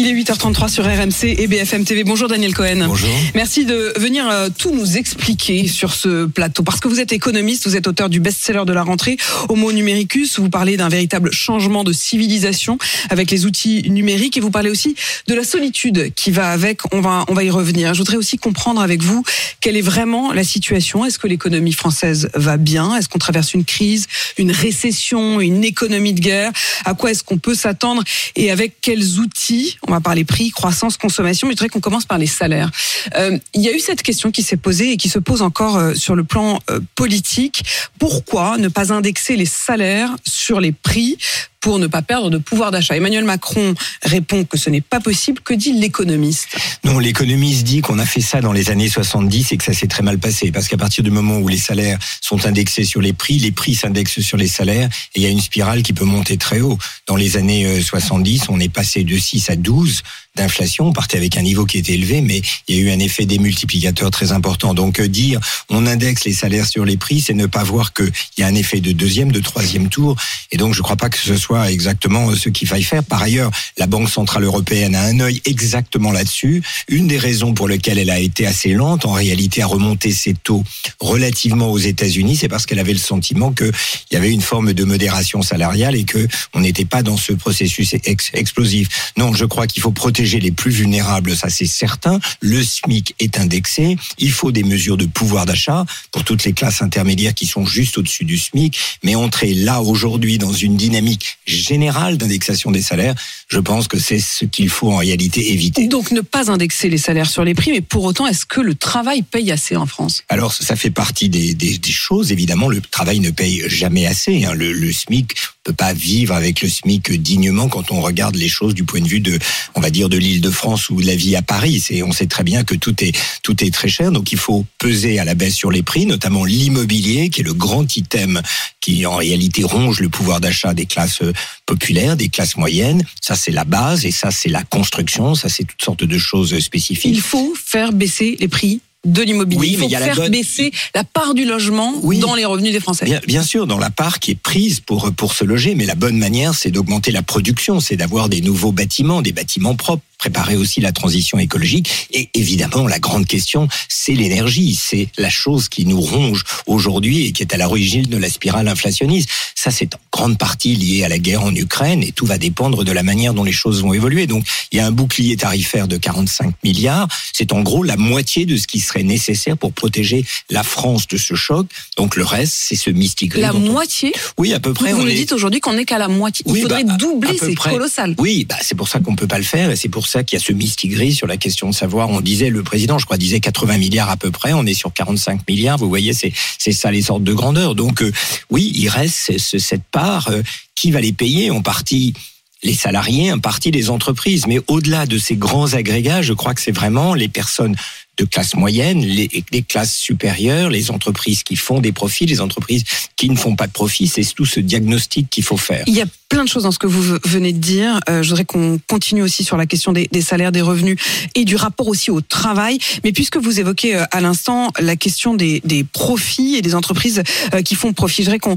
Il est 8h33 sur RMC et BFM TV. Bonjour Daniel Cohen. Bonjour. Merci de venir euh, tout nous expliquer sur ce plateau. Parce que vous êtes économiste, vous êtes auteur du best-seller de la rentrée, Homo Numericus. Vous parlez d'un véritable changement de civilisation avec les outils numériques et vous parlez aussi de la solitude qui va avec. On va, on va y revenir. Je voudrais aussi comprendre avec vous quelle est vraiment la situation. Est-ce que l'économie française va bien? Est-ce qu'on traverse une crise, une récession, une économie de guerre? À quoi est-ce qu'on peut s'attendre? Et avec quels outils on va parler prix, croissance, consommation, mais je voudrais qu'on commence par les salaires. Euh, il y a eu cette question qui s'est posée et qui se pose encore euh, sur le plan euh, politique. Pourquoi ne pas indexer les salaires sur les prix pour ne pas perdre de pouvoir d'achat. Emmanuel Macron répond que ce n'est pas possible. Que dit l'économiste Non, l'économiste dit qu'on a fait ça dans les années 70 et que ça s'est très mal passé. Parce qu'à partir du moment où les salaires sont indexés sur les prix, les prix s'indexent sur les salaires et il y a une spirale qui peut monter très haut. Dans les années 70, on est passé de 6 à 12 d'inflation. On partait avec un niveau qui était élevé, mais il y a eu un effet démultiplicateur très important. Donc dire on indexe les salaires sur les prix, c'est ne pas voir qu'il y a un effet de deuxième, de troisième tour. Et donc je ne crois pas que ce soit exactement ce qu'il faille faire. Par ailleurs, la Banque centrale européenne a un œil exactement là-dessus. Une des raisons pour lesquelles elle a été assez lente, en réalité, à remonter ses taux relativement aux États-Unis, c'est parce qu'elle avait le sentiment qu'il y avait une forme de modération salariale et que on n'était pas dans ce processus explosif. Non, je crois qu'il faut protéger les plus vulnérables, ça c'est certain. Le SMIC est indexé. Il faut des mesures de pouvoir d'achat pour toutes les classes intermédiaires qui sont juste au-dessus du SMIC. Mais entrer là aujourd'hui dans une dynamique générale d'indexation des salaires, je pense que c'est ce qu'il faut en réalité éviter. Donc ne pas indexer les salaires sur les prix, mais pour autant, est-ce que le travail paye assez en France? Alors ça fait partie des, des, des, choses. Évidemment, le travail ne paye jamais assez. Hein. Le, le SMIC peut pas vivre avec le SMIC dignement quand on regarde les choses du point de vue de, on va dire, de l'Île-de-France ou de la vie à Paris. C'est, on sait très bien que tout est, tout est très cher. Donc il faut peser à la baisse sur les prix, notamment l'immobilier, qui est le grand item qui en réalité ronge le pouvoir d'achat des classes populaires, des classes moyennes. Ça, c'est la base et ça, c'est la construction. Ça, c'est toutes sortes de choses spécifiques. Il faut faire baisser les prix de l'immobilier. Oui, il faut mais il y a la faire bonne- baisser la part du logement Oui. dans les revenus des Français. Bien, bien sûr, dans la part qui est prise pour pour se loger, mais la bonne manière, c'est d'augmenter la production, c'est d'avoir des nouveaux bâtiments, des bâtiments propres, préparer aussi la transition écologique. Et évidemment, la grande question, c'est l'énergie, c'est la chose qui nous ronge aujourd'hui et qui est à l'origine de la spirale inflationniste. Ça, c'est en grande partie lié à la guerre en Ukraine et tout va dépendre de la manière dont les choses vont évoluer. Donc, il y a un bouclier tarifaire de 45 milliards. C'est en gros la moitié de ce qui serait nécessaire pour protéger la France de ce choc. Donc, le reste, c'est ce mystique. La on- moitié oui, à peu près. Vous on nous est- dites aujourd'hui qu'on n'est qu'à la moitié. Il Oui, faudrait bah, doubler, c'est colossal. Oui, bah, c'est pour ça qu'on peut pas le faire et c'est pour ça qu'il y a ce mistigris sur la question de savoir. On disait, le président, je crois, disait 80 milliards à peu près. On est sur 45 milliards. Vous voyez, c'est, c'est ça les sortes de grandeur. Donc, euh, oui, il reste ce- ce- cette part. euh, qui va les payer en partie les salariés, en partie les entreprises. Mais au-delà de ces grands agrégats, je crois que c'est vraiment les personnes de classe moyenne, les, classes supérieures, les entreprises qui font des profits, les entreprises qui ne font pas de profits. C'est tout ce diagnostic qu'il faut faire. Il y a plein de choses dans ce que vous venez de dire. Euh, je voudrais qu'on continue aussi sur la question des, salaires, des revenus et du rapport aussi au travail. Mais puisque vous évoquez euh, à l'instant la question des, profits et des entreprises euh, qui font profit, je voudrais qu'on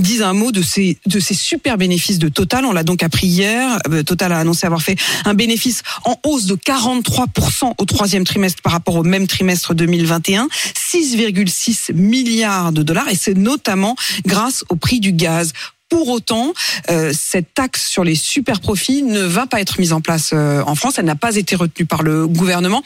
dise un mot de ces, de ces super bénéfices de Total. On l'a donc appris hier. Total a annoncé avoir fait un bénéfice en hausse de 43% au troisième trimestre par rapport au même trimestre 2021. 6,6 milliards de dollars et c'est notamment grâce au prix du gaz. Pour autant, euh, cette taxe sur les super profits ne va pas être mise en place euh, en France. Elle n'a pas été retenue par le gouvernement.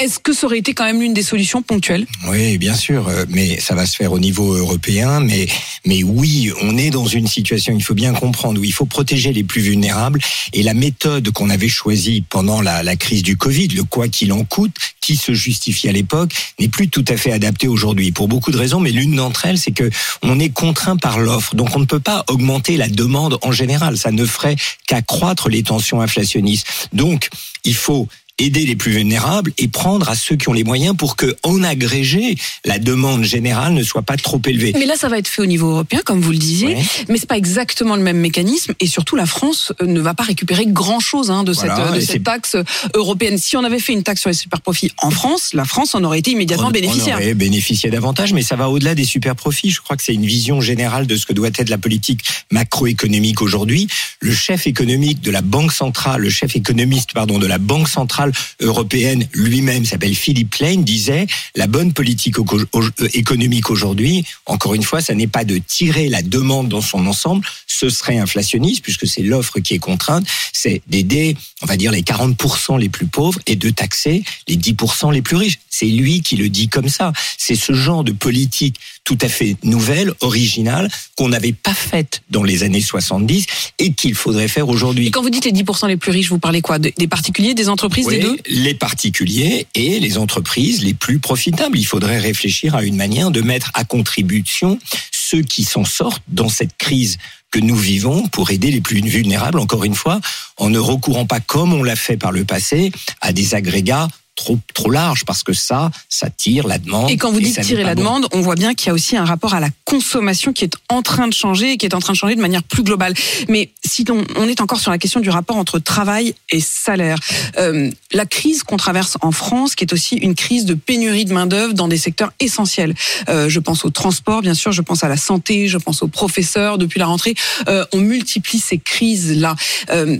Est-ce que ça aurait été quand même l'une des solutions ponctuelles? Oui, bien sûr, euh, mais ça va se faire au niveau européen. Mais, mais oui, on est dans une situation, il faut bien comprendre, où il faut protéger les plus vulnérables. Et la méthode qu'on avait choisie pendant la, crise du Covid, le quoi qu'il en coûte, qui se justifie à l'époque, n'est plus tout à fait adapté aujourd'hui pour beaucoup de raisons. Mais l'une d'entre elles, c'est que on est contraint par l'offre, donc on ne peut pas augmenter la demande en général. Ça ne ferait qu'accroître les tensions inflationnistes. Donc, il faut aider les plus vulnérables et prendre à ceux qui ont les moyens pour que, en agrégé, la demande générale ne soit pas trop élevée. Mais là, ça va être fait au niveau européen, comme vous le disiez, Ouais. mais c'est pas exactement le même mécanisme. Et surtout, la France euh, ne va pas récupérer grand-chose hein, de, Voilà, cette, euh, de cette taxe européenne. Si on avait fait une taxe sur les super-profits en France, la France en aurait été immédiatement on, bénéficiaire. on aurait bénéficié davantage, mais ça va au-delà des super profits. Je crois que c'est une vision générale de ce que doit être la politique macroéconomique aujourd'hui. Le chef économique de la Banque centrale, le chef économiste, pardon, de la Banque centrale européenne lui-même s'appelle Philippe Lane, disait la bonne politique euh, économique aujourd'hui, encore une fois, ça n'est pas de tirer la demande dans son ensemble, ce serait inflationniste puisque c'est l'offre qui est contrainte, c'est d'aider, on va dire, les 40% les plus pauvres et de taxer les 10% les plus riches. C'est lui qui le dit comme ça. C'est ce genre de politique tout à fait nouvelle, originale, qu'on n'avait pas faite dans les années 70 et qu'il faudrait faire aujourd'hui. quand vous dites les 10% les plus riches, vous parlez quoi? De- Des particuliers, des entreprises, Deux les particuliers et les entreprises les plus profitables. Il faudrait réfléchir à une manière de mettre à contribution ceux qui s'en sortent dans cette crise que nous vivons pour aider les plus vulnérables, encore une fois, en ne recourant pas, comme on l'a fait par le passé, à des agrégats trop, trop larges, parce que ça, ça tire la demande. Et quand vous dites tirer la bon. demande, on voit bien qu'il y a aussi un rapport à la consommation qui est en train de changer et qui est en train de changer de manière plus globale. Mais si on, on est encore sur la question du rapport entre travail et salaire, euh, la crise qu'on traverse en France, qui est aussi une crise de pénurie de main d'œuvre dans des secteurs essentiels. Euh, je pense au transport, bien sûr, je pense à la santé, je pense aux professeurs. Depuis la rentrée, euh, on multiplie ces crises-là. Euh,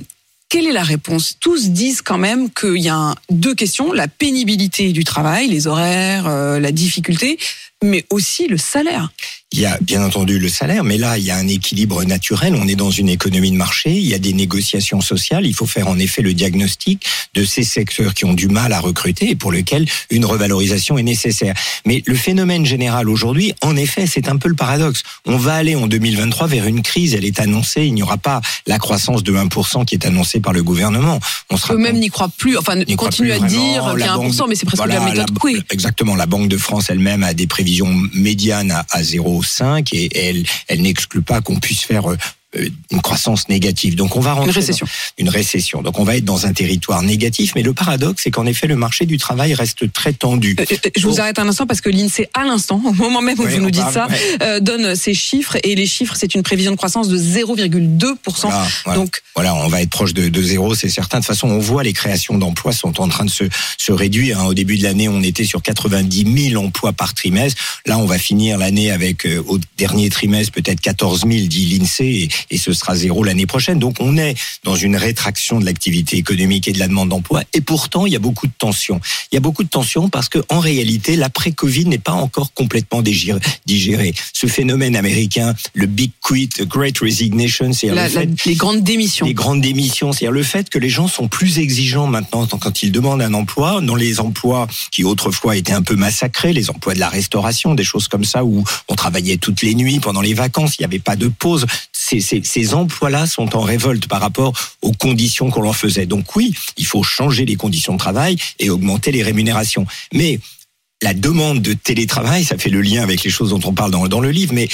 quelle est la réponse? Tous disent quand même qu'il y a deux questions la pénibilité du travail, les horaires, euh, la difficulté, mais aussi le salaire. Il y a bien entendu le salaire, mais là, il y a un équilibre naturel. On est dans une économie de marché, il y a des négociations sociales. Il faut faire en effet le diagnostic de ces secteurs qui ont du mal à recruter et pour lesquels une revalorisation est nécessaire. Mais le phénomène général aujourd'hui, en effet, c'est un peu le paradoxe. On va aller en 2023 vers une crise. Elle est annoncée. Il n'y aura pas la croissance de 1% qui est annoncée par le gouvernement. On sera Eux-mêmes n'y croient plus, enfin, continuent à vraiment. dire qu'il y a La 1%, banque- mais c'est presque voilà, la méthode la-. Exactement. La Banque de France elle-même a des prévisions médianes à, à 0,5 et elle, elle n'exclut pas qu'on puisse faire euh, une croissance négative. Donc on va rentrer Une récession. dans une récession. Donc on va être dans un territoire négatif. Mais le paradoxe, c'est qu'en effet, le marché du travail reste très tendu. Euh, euh, Je vous arrête un instant parce que l'INSEE, à l'instant, au moment même où vous nous dites parle, ça, ouais. euh, donne ces chiffres et les chiffres, c'est une prévision de croissance de 0,2%. Voilà, voilà. Donc, Voilà, on va être proche de, de zéro, c'est certain. De toute façon, on voit les créations d'emplois sont en train de se, se réduire. hein. Au début de l'année, on était sur 90 000 emplois par trimestre. Là, on va finir l'année avec, euh, au dernier trimestre, peut-être 14 000, dit l'INSEE, et, et ce sera zéro l'année prochaine. Donc, on est dans une rétraction de l'activité économique et de la demande d'emploi. Et pourtant, il y a beaucoup de tensions. Il y a beaucoup de tensions parce que, en réalité, l'après-Covid n'est pas encore complètement digéré. Ce phénomène américain, le Big Quit, the Great Resignation, c'est la- le la- fait les grandes démissions. les grandes démissions, c'est-à-dire le fait que les gens sont plus exigeants maintenant quand ils demandent un emploi, dans les emplois qui autrefois étaient un peu massacrés, les emplois de la restauration, des choses comme ça où on travaillait toutes les nuits pendant les vacances, il n'y avait pas de pause. Ces, emplois-là sont en révolte par rapport aux conditions qu'on leur faisait. Donc oui, il faut changer les conditions de travail et augmenter les rémunérations. Mais la demande de télétravail, ça fait le lien avec les choses dont on parle dans, dans le livre, mais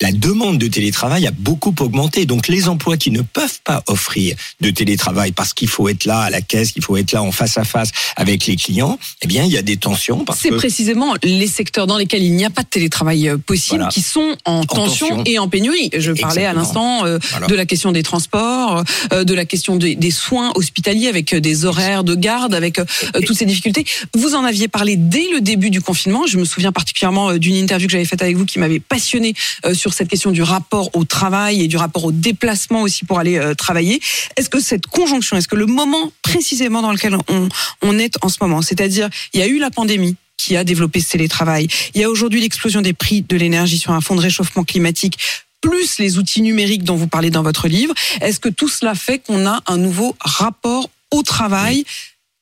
la demande de télétravail a beaucoup augmenté. Donc les emplois qui ne peuvent pas offrir de télétravail parce qu'il faut être là à la caisse, qu'il faut être là en face à face avec les clients, eh bien il y a des tensions C'est que précisément les secteurs dans lesquels il n'y a pas de télétravail euh, possible Voilà. qui sont en, tension, tension. et en pénurie. Je parlais à l'instant euh, Voilà. de la question des transports, euh, de la question des, des soins hospitaliers avec des horaires de garde, avec euh, toutes ces difficultés. Vous en aviez parlé dès le début du confinement. Je me souviens particulièrement d'une interview que j'avais faite avec vous qui m'avait passionné euh, sur cette question du rapport au travail et du rapport au déplacement aussi pour aller euh, travailler. Est-ce que cette conjonction, est-ce que le moment précisément dans lequel on, est en ce moment, c'est-à-dire il y a eu la pandémie, qui a développé ce télétravail. Il y a aujourd'hui l'explosion des prix de l'énergie sur un fond de réchauffement climatique plus les outils numériques dont vous parlez dans votre livre. Est-ce que tout cela fait qu'on a un nouveau rapport au travail.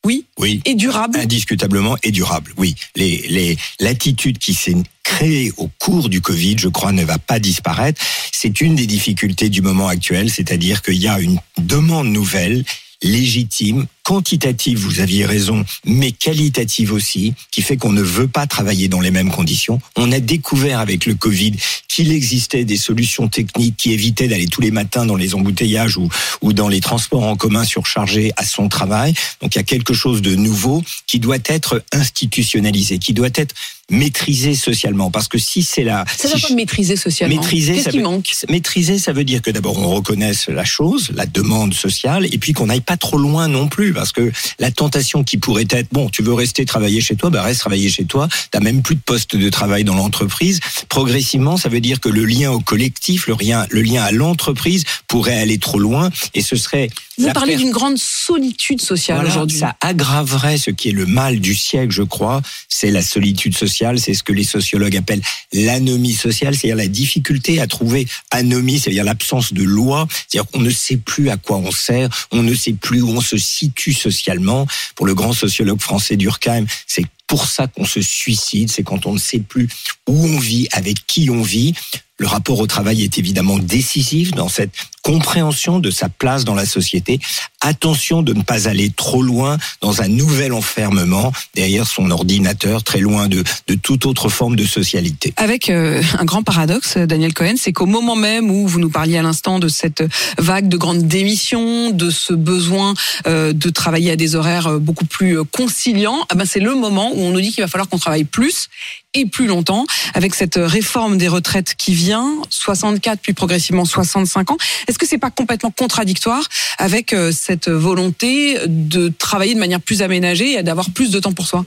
Oui, Et durable indiscutablement et durable. Oui, les les l'attitude qui s'est créée au cours du Covid, je crois, ne va pas disparaître. C'est une des difficultés du moment actuel, c'est-à-dire qu'il y a une demande nouvelle légitime, quantitative, vous aviez raison, mais qualitative aussi, qui fait qu'on ne veut pas travailler dans les mêmes conditions. On a découvert avec le Covid qu'il existait des solutions techniques qui évitaient d'aller tous les matins dans les embouteillages ou, ou dans les transports en commun surchargés à son travail. Donc il y a quelque chose de nouveau qui doit être institutionnalisé, qui doit être maîtriser socialement. Parce que si c'est là... Ça si va pas maîtriser socialement. Maîtriser, ça qui veut- manque? Maîtriser, ça veut dire que d'abord on reconnaisse la chose, la demande sociale, et puis qu'on n'aille pas trop loin non plus, parce que la tentation qui pourrait être, bon, tu veux rester travailler chez toi, bah reste travailler chez toi, t'as même plus de poste de travail dans l'entreprise. Progressivement, ça veut dire que le lien au collectif, le lien, le lien à l'entreprise pourrait aller trop loin, et ce serait... Vous parlez d'une grande solitude sociale voilà, aujourd'hui. Ça aggraverait ce qui est le mal du siècle, je crois. C'est la solitude sociale, c'est ce que les sociologues appellent l'anomie sociale, c'est-à-dire la difficulté à trouver anomie, c'est-à-dire l'absence de loi, c'est-à-dire qu'on ne sait plus à quoi on sert, on ne sait plus où on se situe socialement. Pour le grand sociologue français Durkheim, c'est pour ça qu'on se suicide, c'est quand on ne sait plus où on vit, avec qui on vit. Le rapport au travail est évidemment décisif dans cette compréhension de sa place dans la société. Attention de ne pas aller trop loin dans un nouvel enfermement derrière son ordinateur, très loin de, de toute autre forme de socialité. Avec euh, un grand paradoxe, Daniel Cohen, c'est qu'au moment même où vous nous parliez à l'instant de cette vague de grandes démissions, de ce besoin euh, de travailler à des horaires euh, beaucoup plus euh, conciliants, ah ben c'est le moment où on nous dit qu'il va falloir qu'on travaille plus et plus longtemps, avec cette réforme des retraites qui vient, 64 puis progressivement 65 ans. Est-ce que c'est pas complètement contradictoire avec euh, cette volonté de travailler de manière plus aménagée et d'avoir plus de temps pour soi.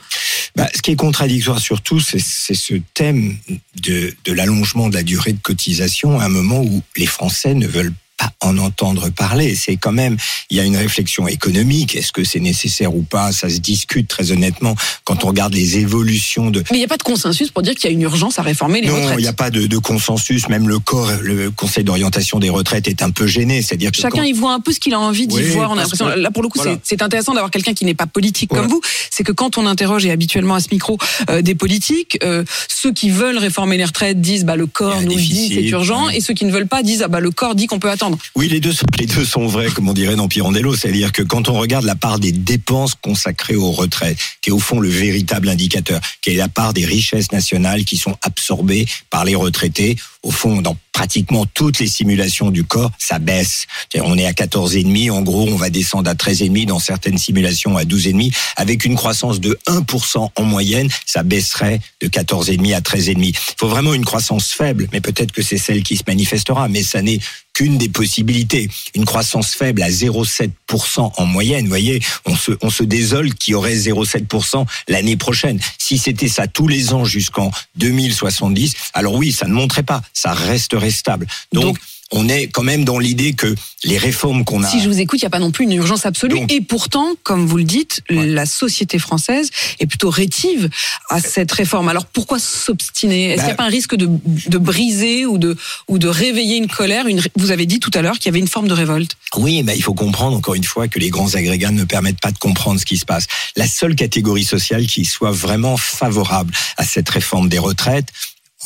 Bah, ce qui est contradictoire surtout, c'est ce thème de, de l'allongement de la durée de cotisation à un moment où les Français ne veulent pas en entendre parler. C'est quand même, il y a une réflexion économique. Est-ce que c'est nécessaire ou pas? Ça se discute très honnêtement quand on regarde les évolutions de, Mais il n'y a pas de consensus pour dire qu'il y a une urgence à réformer les non, retraites. il n'y a pas de, de consensus. Même le corps, le Conseil d'orientation des retraites est un peu gêné. C'est-à-dire que Chacun quand- y voit un peu ce qu'il a envie d'y Oui, voir. On a l'impression, là pour le coup, voilà. c'est- intéressant d'avoir quelqu'un qui n'est pas politique Voilà. comme vous. C'est que quand on interroge et habituellement à ce micro euh, des politiques, euh, ceux qui veulent réformer les retraites disent bah le corps nous dit c'est urgent, ouais. et ceux qui ne veulent pas disent ah bah le corps dit qu'on peut attendre. Oui, les deux, sont- les deux sont vrais, comme on dirait dans Pirandello. C'est-à-dire que quand on regarde la part des dépenses consacrées aux retraites, qui est au fond le véritable indicateur, qui est la part des richesses nationales qui sont absorbées par les retraités, au fond, dans pratiquement toutes les simulations du corps, ça baisse. On est à 14,5, en gros, on va descendre à 13,5 dans certaines simulations à 12,5. Avec une croissance de 1% en moyenne, ça baisserait de 14,5 à 13,5. Il faut vraiment une croissance faible, mais peut-être que c'est celle qui se manifestera, mais ça n'est qu'une des possibilités. Une croissance faible à 0,7% en moyenne, vous voyez, on se, on se désole qu'il y aurait 0,7% l'année prochaine. Si c'était ça tous les ans jusqu'en 2070, alors oui, ça ne monterait pas, ça resterait stable. Donc, Donc- on est quand même dans l'idée que les réformes qu'on a... Si je vous écoute, il n'y a pas non plus une urgence absolue. Donc- et pourtant, comme vous le dites, Ouais. la société française est plutôt rétive à cette réforme. Alors pourquoi s'obstiner? Est-ce Bah- qu'il n'y a pas un risque de, de briser ou de, ou de réveiller une colère une, Vous avez dit tout à l'heure qu'il y avait une forme de révolte. Oui, mais il faut comprendre encore une fois que les grands agrégats ne permettent pas de comprendre ce qui se passe. La seule catégorie sociale qui soit vraiment favorable à cette réforme des retraites,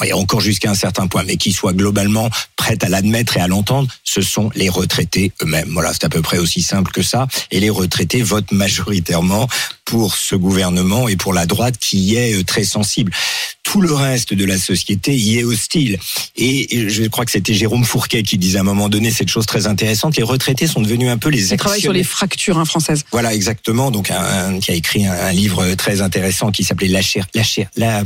et encore jusqu'à un certain point, mais qui soit globalement prête à l'admettre et à l'entendre, ce sont les retraités eux-mêmes. Voilà, c'est à peu près aussi simple que ça. Et les retraités votent majoritairement pour ce gouvernement et pour la droite qui y est euh, très sensible. Tout le reste de la société y est hostile. Et je crois que c'était Jérôme Fourquet qui disait à un moment donné cette chose très intéressante. Les retraités sont devenus un peu les On travaille sur les fractures hein, françaises. Voilà, exactement. Donc, un, un- qui a écrit un, un livre très intéressant qui s'appelait La chair, la chair, la,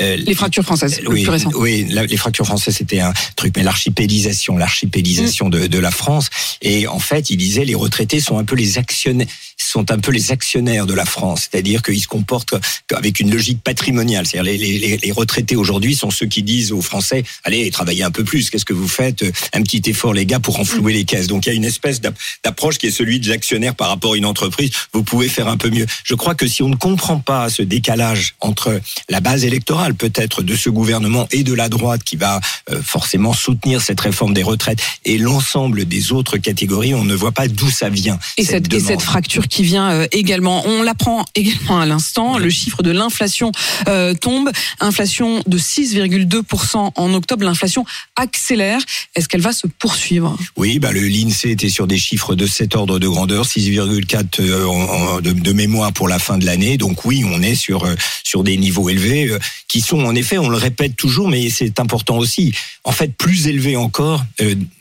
euh, Les fractures françaises, le oui, plus récent. oui, la- les fractures françaises, c'était un truc, mais l'archipélisation, l'archipélisation de, de la France. Et en fait, il disait, les retraités sont un peu les actionnaires, sont un peu les actionnaires de la France. C'est-à-dire qu'ils se comportent avec une logique patrimoniale. C'est-à-dire, les, les, les- les retraités aujourd'hui sont ceux qui disent aux Français, allez, travaillez un peu plus. Qu'est-ce que vous faites? Un petit effort, les gars, pour renflouer les caisses. Donc, il y a une espèce d'app- d'approche qui est celui de l'actionnaire par rapport à une entreprise. Vous pouvez faire un peu mieux. Je crois que si on ne comprend pas ce décalage entre la base électorale, peut-être, de ce gouvernement et de la droite qui va euh, forcément soutenir cette réforme des retraites et l'ensemble des autres catégories, on ne voit pas d'où ça vient. Et cette, et demande. cette fracture qui vient euh, également. On l'apprend également à l'instant. Le chiffre de l'inflation euh, tombe. Inflation de 6,2% en octobre. L'inflation accélère. Est-ce qu'elle va se poursuivre? Oui, bah le l'INSEE était sur des chiffres de cet ordre de grandeur, 6,4 euh, de, de, mémoire pour la fin de l'année. Donc oui, on est sur sur des niveaux élevés qui sont en effet, on le répète toujours, mais c'est important aussi. En fait, plus élevés encore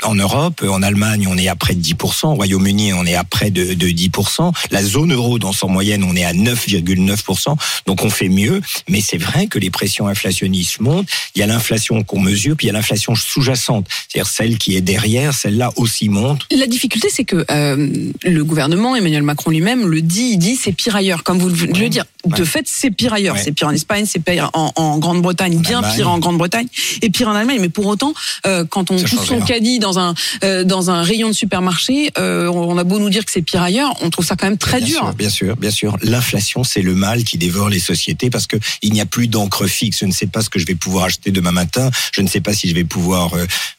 en Europe, en Allemagne, on est à près de 10%, au Royaume-Uni, on est à près de, de 10%. La zone euro, dans son moyenne, on est à 9,9%. Donc on fait mieux, mais c'est vrai que les pressions inflationnistes montent. Il y a l'inflation qu'on mesure, puis il y a l'inflation sous-jacente, c'est-à-dire celle qui est derrière, celle-là aussi monte. La difficulté, c'est que euh, le gouvernement, Emmanuel Macron lui-même, le dit, il dit c'est pire ailleurs. Comme vous le ouais. dire, de fait, c'est pire ailleurs. Ouais. C'est pire en Espagne, c'est pire en, en Grande-Bretagne, bien Allemagne. pire en Grande-Bretagne, et pire en Allemagne. Mais pour autant, euh, quand on pousse son caddie dans un euh, dans un rayon de supermarché, euh, on a beau nous dire que c'est pire ailleurs, on trouve ça quand même très bien dur. Sûr, bien sûr, bien sûr. L'inflation, c'est le mal qui dévore les sociétés parce que il n'y a plus d'encre fixe. Je ne sais pas ce que je vais pouvoir acheter demain matin. Je ne sais pas si je vais pouvoir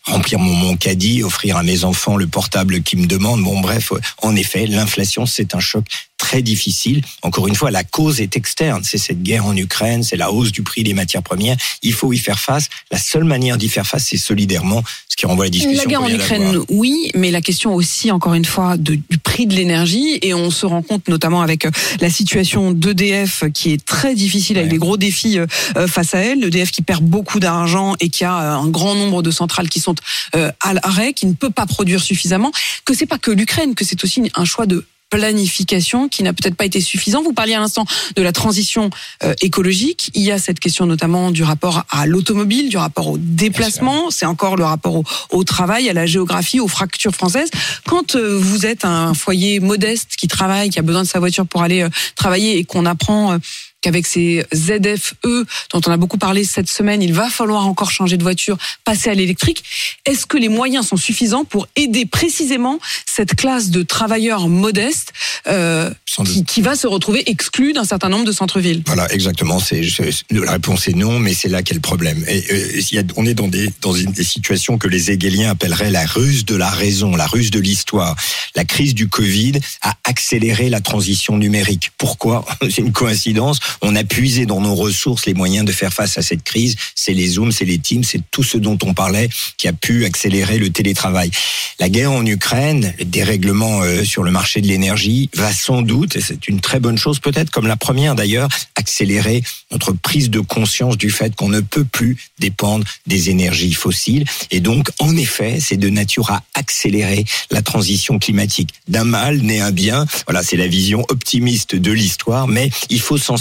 remplir mon, mon caddie, offrir à mes enfants le portable qui me demande. Bon, bref, en effet, l'inflation, c'est un choc très difficile. Encore une fois, la cause est externe. C'est cette guerre en Ukraine, c'est la hausse du prix des matières premières. Il faut y faire face. La seule manière d'y faire face, c'est solidairement, ce qui renvoie à la discussion. La guerre en Ukraine, oui, mais la question aussi, encore une fois, de, du prix de l'énergie. Et on se rend compte, notamment avec la situation d'EDF, qui est très difficile, ouais. avec des gros défis face à elle. L'EDF qui perd beaucoup d'argent et qui a un grand nombre de centrales qui sont à l'arrêt, qui ne peut pas produire suffisamment. Que c'est pas que l'Ukraine, que c'est aussi un choix de planification qui n'a peut-être pas été suffisant. Vous parliez à l'instant de la transition euh, écologique. Il y a cette question notamment du rapport à l'automobile, du rapport au déplacement. C'est encore le rapport au, au, travail, à la géographie, aux fractures françaises. Quand euh, vous êtes un foyer modeste qui travaille, qui a besoin de sa voiture pour aller euh, travailler et qu'on apprend qu'avec ces ZFE dont on a beaucoup parlé cette semaine, il va falloir encore changer de voiture, passer à l'électrique. Est-ce que les moyens sont suffisants pour aider précisément cette classe de travailleurs modestes euh, qui, qui, va se retrouver exclue d'un certain nombre de centres-villes? Voilà, exactement. C'est la réponse est non, mais c'est là qu'est le problème. Et, euh, on est dans des dans des situations que les Hegeliens appelleraient la ruse de la raison, la ruse de l'histoire. La crise du Covid a accéléré la transition numérique. Pourquoi? C'est une coïncidence on a puisé dans nos ressources les moyens de faire face à cette crise. C'est les Zooms, c'est les Teams, c'est tout ce dont on parlait qui a pu accélérer le télétravail. La guerre en Ukraine, le dérèglement euh, sur le marché de l'énergie va sans doute, et c'est une très bonne chose peut-être, comme la première d'ailleurs, accélérer notre prise de conscience du fait qu'on ne peut plus dépendre des énergies fossiles. Et donc, en effet, c'est de nature à accélérer la transition climatique. D'un mal naît un bien. Voilà, c'est la vision optimiste de l'histoire, mais il faut s'en.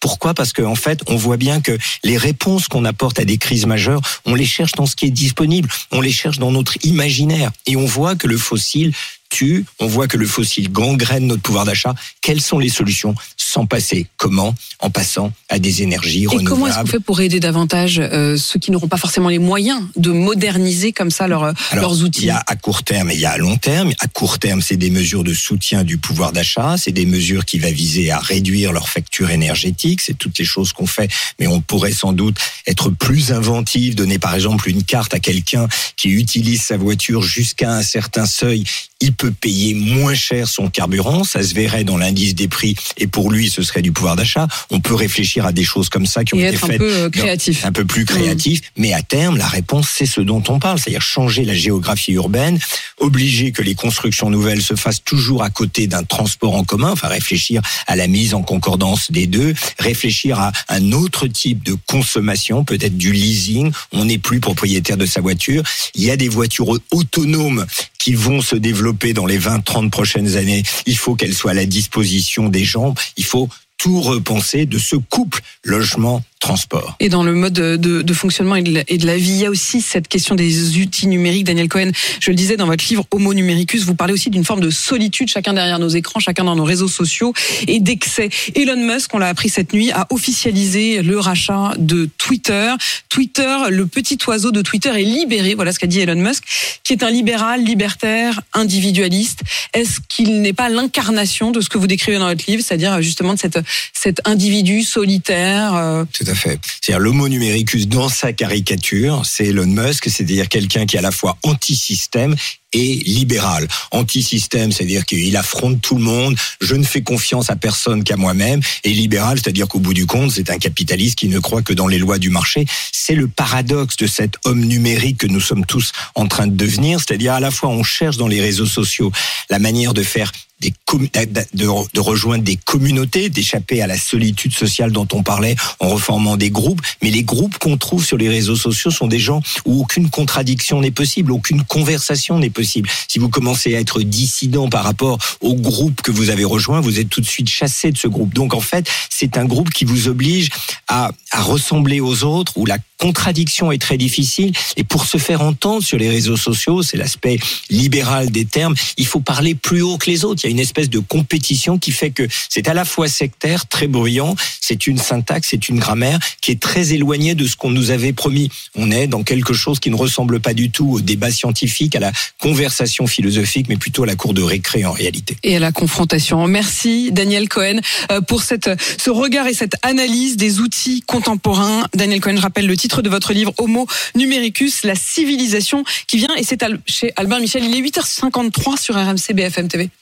Pourquoi? Parce qu'en en fait, on voit bien que les réponses qu'on apporte à des crises majeures, on les cherche dans ce qui est disponible, on les cherche dans notre imaginaire, et on voit que le fossile tue, on voit que le fossile gangrène notre pouvoir d'achat. Quelles sont les solutions? Sans passer Comment En passant à des énergies Et renouvelables. comment est-ce qu'on fait pour aider davantage euh, ceux qui n'auront pas forcément les moyens de moderniser comme ça leur, Alors, leurs outils Il y a à court terme et il y a à long terme. À court terme, c'est des mesures de soutien du pouvoir d'achat, c'est des mesures qui va viser à réduire leur facture énergétique, c'est toutes les choses qu'on fait, mais on pourrait sans doute être plus inventif, donner par exemple une carte à quelqu'un qui utilise sa voiture jusqu'à un certain seuil, il peut payer moins cher son carburant, ça se verrait dans l'indice des prix et pour lui ce serait du pouvoir d'achat. On peut réfléchir à des choses comme ça qui ont Et été être un faites peu euh, créatif. un peu plus créatif, mmh. mais à terme la réponse c'est ce dont on parle, c'est-à-dire changer la géographie urbaine, obliger que les constructions nouvelles se fassent toujours à côté d'un transport en commun, enfin réfléchir à la mise en concordance des deux, réfléchir à un autre type de consommation, peut-être du leasing, on n'est plus propriétaire de sa voiture, il y a des voitures autonomes qui vont se développer dans les 20-30 prochaines années. Il faut qu'elles soient à la disposition des gens. Il faut tout repenser de ce couple logement transport. Et dans le mode de, de fonctionnement et de, la, et de, la, vie, il y a aussi cette question des outils numériques. Daniel Cohen, je le disais dans votre livre Homo numericus, vous parlez aussi d'une forme de solitude, chacun derrière nos écrans, chacun dans nos réseaux sociaux, et d'excès. Elon Musk, on l'a appris cette nuit, a officialisé le rachat de Twitter. Twitter, le petit oiseau de Twitter est libéré, voilà ce qu'a dit Elon Musk, qui est un libéral, libertaire, individualiste. Est-ce qu'il n'est pas l'incarnation de ce que vous décrivez dans votre livre, c'est-à-dire justement de cette, cet individu solitaire euh... Tout à fait. C'est-à-dire l'homo numericus dans sa caricature, c'est Elon Musk, c'est-à-dire quelqu'un qui est à la fois anti-système est libéral, anti-système, c'est-à-dire qu'il affronte tout le monde, je ne fais confiance à personne qu'à moi-même, et libéral, c'est-à-dire qu'au bout du compte, c'est un capitaliste qui ne croit que dans les lois du marché. C'est le paradoxe de cet homme numérique que nous sommes tous en train de devenir, c'est-à-dire à la fois on cherche dans les réseaux sociaux la manière de faire des de, de, rejoindre des communautés, d'échapper à la solitude sociale dont on parlait en reformant des groupes. Mais les groupes qu'on trouve sur les réseaux sociaux sont des gens où aucune contradiction n'est possible, aucune conversation n'est possible. Si vous commencez à être dissident par rapport au groupe que vous avez rejoint, vous êtes tout de suite chassé de ce groupe. Donc en fait, c'est un groupe qui vous oblige à, à ressembler aux autres, où la contradiction est très difficile. Et pour se faire entendre sur les réseaux sociaux, c'est l'aspect libéral des termes, il faut parler plus haut que les autres. Il y a une espèce de compétition qui fait que c'est à la fois sectaire, très bruyant, c'est une syntaxe, c'est une grammaire qui est très éloignée de ce qu'on nous avait promis. On est dans quelque chose qui ne ressemble pas du tout au débat scientifique, à la conversation philosophique, mais plutôt à la cour de récré en réalité. Et à la confrontation. Merci Daniel Cohen euh, pour cette, ce regard et cette analyse des outils contemporains. Daniel Cohen rappelle le titre de votre livre Homo numericus, la civilisation qui vient et c'est chez Albin Michel. Il est 8h53 sur RMC BFM TV.